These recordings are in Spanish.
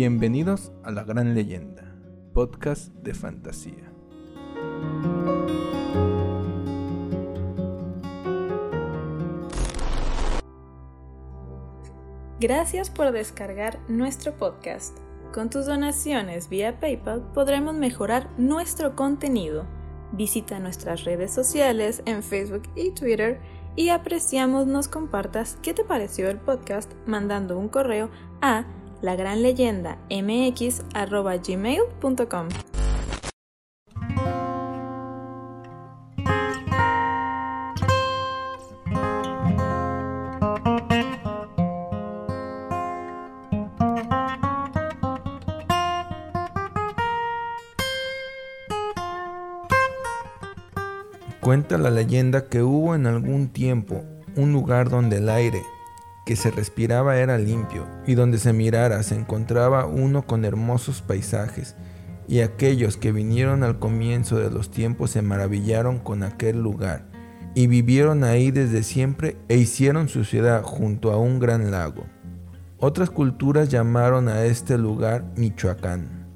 Bienvenidos a La Gran Leyenda, podcast de fantasía. Gracias por descargar nuestro podcast. Con tus donaciones vía PayPal podremos mejorar nuestro contenido. Visita nuestras redes sociales en Facebook y Twitter y apreciamos nos compartas qué te pareció el podcast mandando un correo a lagranleyendamx.gmail.com Cuenta la leyenda que hubo en algún tiempo un lugar donde el aire que se respiraba era limpio y donde se mirara se encontraba uno con hermosos paisajes y aquellos que vinieron al comienzo de los tiempos se maravillaron con aquel lugar y vivieron ahí desde siempre e hicieron su ciudad junto a un gran lago. Otras culturas llamaron a este lugar Michoacán,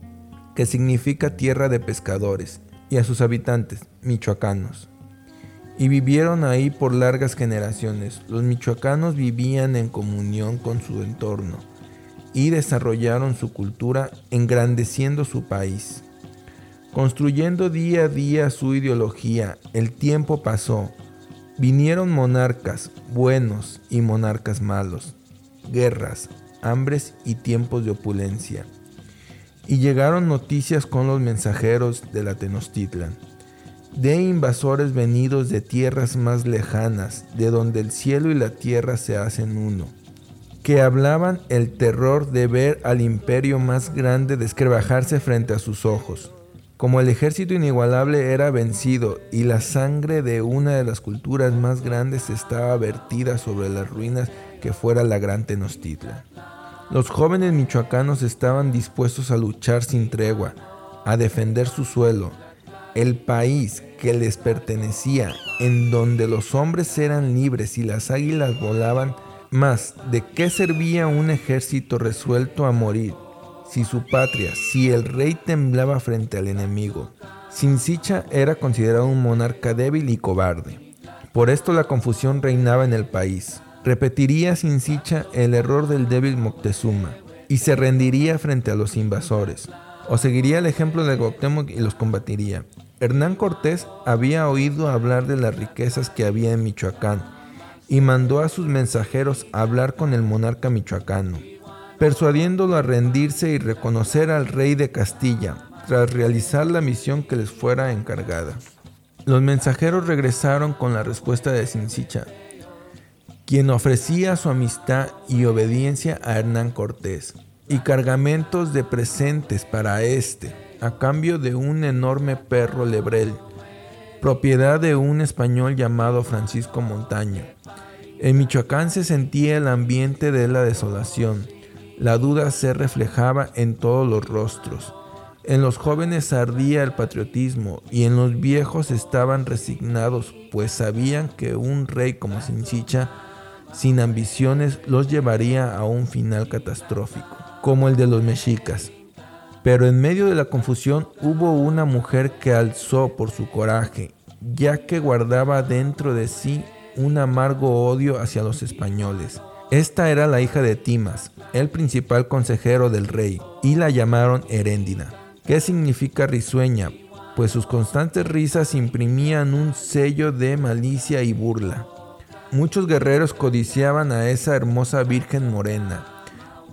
que significa tierra de pescadores, y a sus habitantes michoacanos y vivieron ahí por largas generaciones. Los michoacanos vivían en comunión con su entorno y desarrollaron su cultura engrandeciendo su país. Construyendo día a día su ideología, el tiempo pasó. Vinieron monarcas buenos y monarcas malos, guerras, hambres y tiempos de opulencia. Y llegaron noticias con los mensajeros de la Tenochtitlan de invasores venidos de tierras más lejanas, de donde el cielo y la tierra se hacen uno, que hablaban el terror de ver al imperio más grande descrebajarse frente a sus ojos. Como el ejército inigualable era vencido y la sangre de una de las culturas más grandes estaba vertida sobre las ruinas que fuera la gran Tenochtitlan. Los jóvenes michoacanos estaban dispuestos a luchar sin tregua, a defender su suelo, el país que les pertenecía, en donde los hombres eran libres y las águilas volaban, más de qué servía un ejército resuelto a morir, si su patria, si el rey temblaba frente al enemigo. Sinsicha era considerado un monarca débil y cobarde. Por esto la confusión reinaba en el país. Repetiría Sinsicha el error del débil Moctezuma y se rendiría frente a los invasores o seguiría el ejemplo de Cuauhtémoc y los combatiría. Hernán Cortés había oído hablar de las riquezas que había en Michoacán y mandó a sus mensajeros a hablar con el monarca michoacano, persuadiéndolo a rendirse y reconocer al rey de Castilla tras realizar la misión que les fuera encargada. Los mensajeros regresaron con la respuesta de Sinsicha, quien ofrecía su amistad y obediencia a Hernán Cortés y cargamentos de presentes para éste, a cambio de un enorme perro lebrel, propiedad de un español llamado Francisco Montaño. En Michoacán se sentía el ambiente de la desolación. La duda se reflejaba en todos los rostros. En los jóvenes ardía el patriotismo y en los viejos estaban resignados, pues sabían que un rey como Sinchicha, sin ambiciones, los llevaría a un final catastrófico como el de los mexicas. Pero en medio de la confusión hubo una mujer que alzó por su coraje, ya que guardaba dentro de sí un amargo odio hacia los españoles. Esta era la hija de Timas, el principal consejero del rey, y la llamaron Heréndida, que significa risueña, pues sus constantes risas imprimían un sello de malicia y burla. Muchos guerreros codiciaban a esa hermosa virgen morena,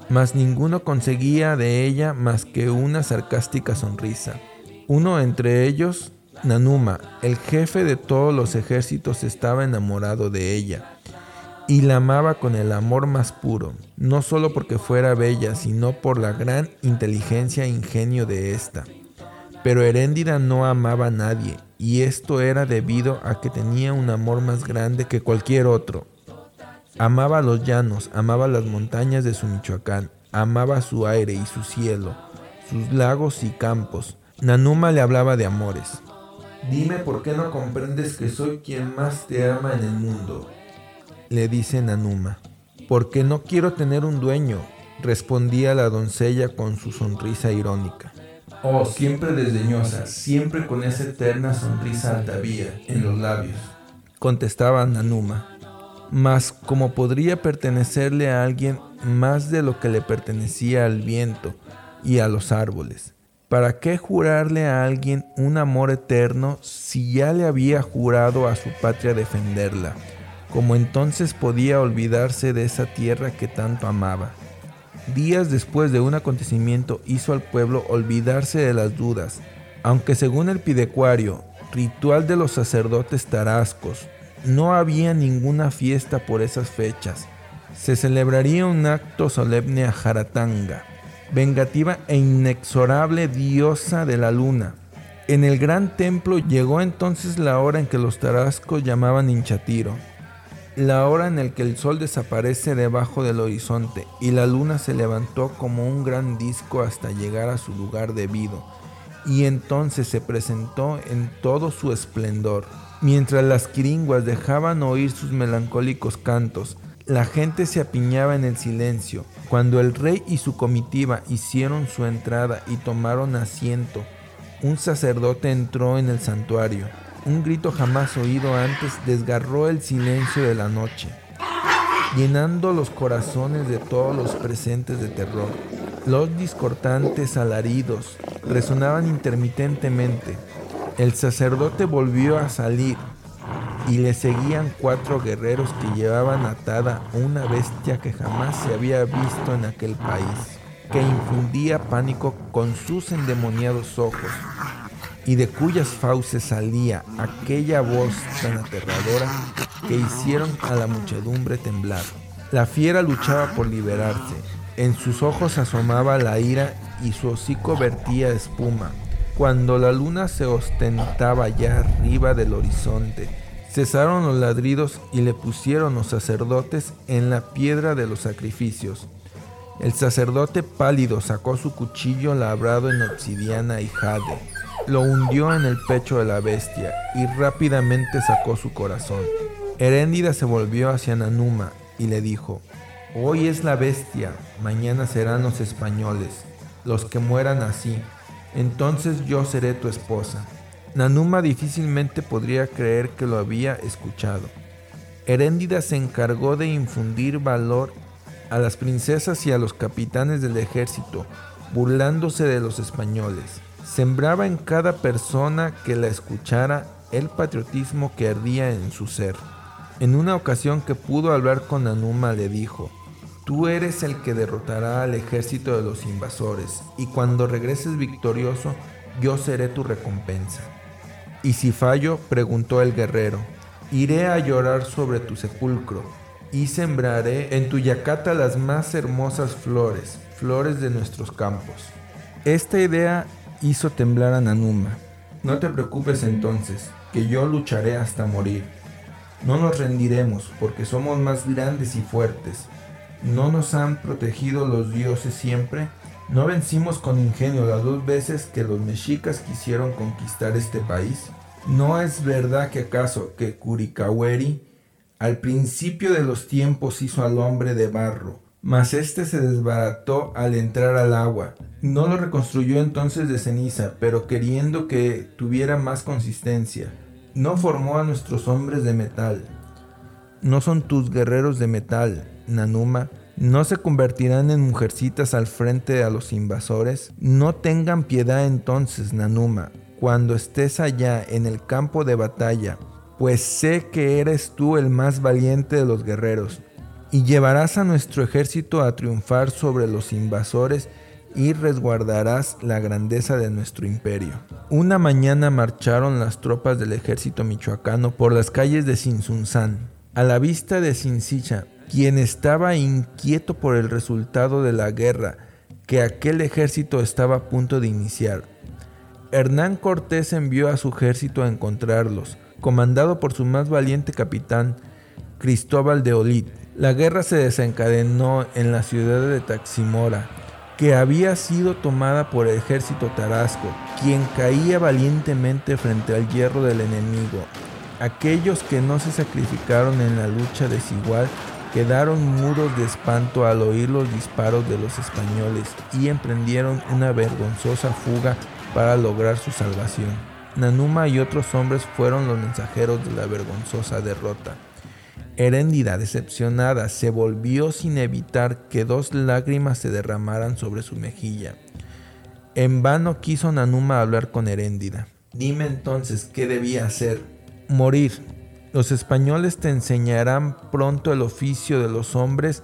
mas ninguno conseguía de ella más que una sarcástica sonrisa. Uno entre ellos, Nanuma, el jefe de todos los ejércitos, estaba enamorado de ella y la amaba con el amor más puro, no solo porque fuera bella, sino por la gran inteligencia e ingenio de ésta. Pero Heréndida no amaba a nadie, y esto era debido a que tenía un amor más grande que cualquier otro, Amaba los llanos, amaba las montañas de su Michoacán, amaba su aire y su cielo, sus lagos y campos. Nanuma le hablaba de amores. Dime por qué no comprendes que soy quien más te ama en el mundo, le dice Nanuma. Porque no quiero tener un dueño, respondía la doncella con su sonrisa irónica. Oh, siempre desdeñosa, siempre con esa eterna sonrisa altavía en los labios, contestaba Nanuma. Mas como podría pertenecerle a alguien más de lo que le pertenecía al viento y a los árboles. ¿Para qué jurarle a alguien un amor eterno si ya le había jurado a su patria defenderla? Como entonces podía olvidarse de esa tierra que tanto amaba. Días después de un acontecimiento hizo al pueblo olvidarse de las dudas, aunque según el pidecuario, ritual de los sacerdotes tarascos, no había ninguna fiesta por esas fechas. Se celebraría un acto solemne a Jaratanga, vengativa e inexorable diosa de la luna. En el gran templo llegó entonces la hora en que los tarascos llamaban hinchatiro, la hora en la que el sol desaparece debajo del horizonte y la luna se levantó como un gran disco hasta llegar a su lugar debido, y entonces se presentó en todo su esplendor. Mientras las quiringuas dejaban oír sus melancólicos cantos, la gente se apiñaba en el silencio. Cuando el rey y su comitiva hicieron su entrada y tomaron asiento, un sacerdote entró en el santuario. Un grito jamás oído antes desgarró el silencio de la noche, llenando los corazones de todos los presentes de terror. Los discordantes alaridos resonaban intermitentemente. El sacerdote volvió a salir y le seguían cuatro guerreros que llevaban atada una bestia que jamás se había visto en aquel país, que infundía pánico con sus endemoniados ojos y de cuyas fauces salía aquella voz tan aterradora que hicieron a la muchedumbre temblar. La fiera luchaba por liberarse, en sus ojos asomaba la ira y su hocico vertía espuma. Cuando la luna se ostentaba ya arriba del horizonte, Cesaron los ladridos y le pusieron los sacerdotes en la piedra de los sacrificios. El sacerdote pálido sacó su cuchillo labrado en obsidiana y jade, lo hundió en el pecho de la bestia y rápidamente sacó su corazón. Heréndida se volvió hacia Nanuma y le dijo, Hoy es la bestia, mañana serán los españoles, los que mueran así, entonces yo seré tu esposa. Nanuma difícilmente podría creer que lo había escuchado. Heréndida se encargó de infundir valor a las princesas y a los capitanes del ejército, burlándose de los españoles. Sembraba en cada persona que la escuchara el patriotismo que ardía en su ser. En una ocasión que pudo hablar con Nanuma le dijo, Tú eres el que derrotará al ejército de los invasores, y cuando regreses victorioso, yo seré tu recompensa. Y si fallo, preguntó el guerrero, iré a llorar sobre tu sepulcro y sembraré en tu yacata las más hermosas flores, flores de nuestros campos. Esta idea hizo temblar a Nanuma. No te preocupes entonces, que yo lucharé hasta morir. No nos rendiremos porque somos más grandes y fuertes. ¿No nos han protegido los dioses siempre? ¿No vencimos con ingenio las dos veces que los mexicas quisieron conquistar este país? ¿No es verdad que acaso que Kurikaweri al principio de los tiempos hizo al hombre de barro, mas éste se desbarató al entrar al agua? No lo reconstruyó entonces de ceniza, pero queriendo que tuviera más consistencia. No formó a nuestros hombres de metal. No son tus guerreros de metal, Nanuma, no se convertirán en mujercitas al frente a los invasores. No tengan piedad entonces, Nanuma, cuando estés allá en el campo de batalla, pues sé que eres tú el más valiente de los guerreros, y llevarás a nuestro ejército a triunfar sobre los invasores y resguardarás la grandeza de nuestro imperio. Una mañana marcharon las tropas del ejército michoacano por las calles de Sinsunzán. A la vista de Sincicha, quien estaba inquieto por el resultado de la guerra que aquel ejército estaba a punto de iniciar. Hernán Cortés envió a su ejército a encontrarlos, comandado por su más valiente capitán, Cristóbal de Olid. La guerra se desencadenó en la ciudad de Taximora, que había sido tomada por el ejército tarasco, quien caía valientemente frente al hierro del enemigo. Aquellos que no se sacrificaron en la lucha desigual quedaron mudos de espanto al oír los disparos de los españoles y emprendieron una vergonzosa fuga para lograr su salvación. Nanuma y otros hombres fueron los mensajeros de la vergonzosa derrota. Heréndida, decepcionada, se volvió sin evitar que dos lágrimas se derramaran sobre su mejilla. En vano quiso Nanuma hablar con Heréndida. Dime entonces qué debía hacer. Morir. Los españoles te enseñarán pronto el oficio de los hombres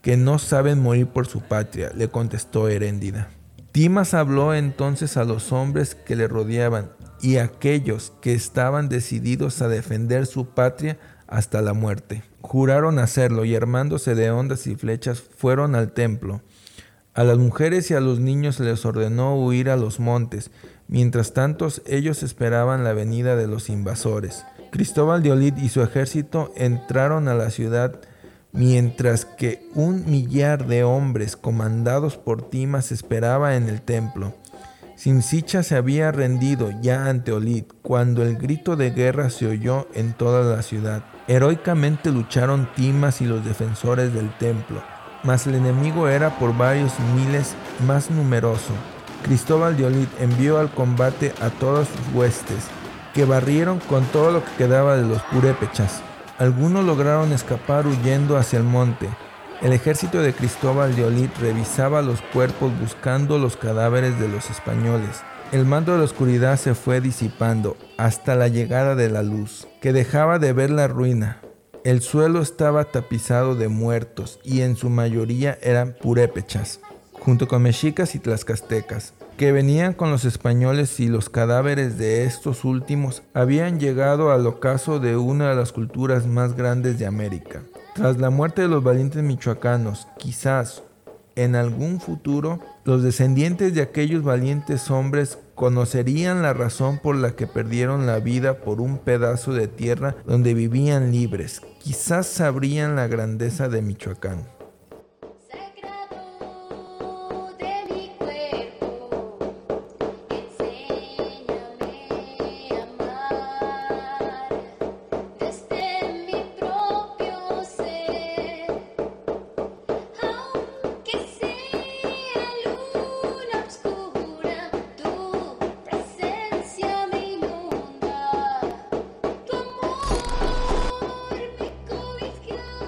que no saben morir por su patria, le contestó Heréndida. Timas habló entonces a los hombres que le rodeaban y a aquellos que estaban decididos a defender su patria hasta la muerte. Juraron hacerlo y armándose de ondas y flechas fueron al templo. A las mujeres y a los niños les ordenó huir a los montes, mientras tanto ellos esperaban la venida de los invasores. Cristóbal de Olid y su ejército entraron a la ciudad mientras que un millar de hombres comandados por Timas esperaba en el templo. Simsicha se había rendido ya ante Olid cuando el grito de guerra se oyó en toda la ciudad. Heroicamente lucharon Timas y los defensores del templo, mas el enemigo era por varios miles más numeroso. Cristóbal de Olid envió al combate a todas sus huestes, barrieron con todo lo que quedaba de los purépechas. Algunos lograron escapar huyendo hacia el monte. El ejército de Cristóbal de Olid revisaba los cuerpos buscando los cadáveres de los españoles. El mando de la oscuridad se fue disipando hasta la llegada de la luz, que dejaba de ver la ruina. El suelo estaba tapizado de muertos y en su mayoría eran purépechas, junto con mexicas y tlaxcastecas, que venían con los españoles y los cadáveres de estos últimos habían llegado al ocaso de una de las culturas más grandes de América. Tras la muerte de los valientes michoacanos, quizás en algún futuro, los descendientes de aquellos valientes hombres conocerían la razón por la que perdieron la vida por un pedazo de tierra donde vivían libres. Quizás sabrían la grandeza de Michoacán.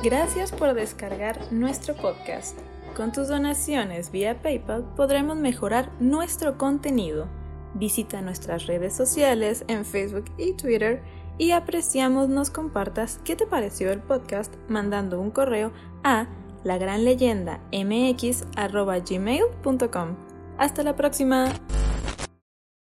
Gracias por descargar nuestro podcast. Con tus donaciones vía PayPal podremos mejorar nuestro contenido. Visita nuestras redes sociales en Facebook y Twitter y apreciamos nos compartas qué te pareció el podcast mandando un correo a lagranleyendamx.gmail.com. Hasta la próxima.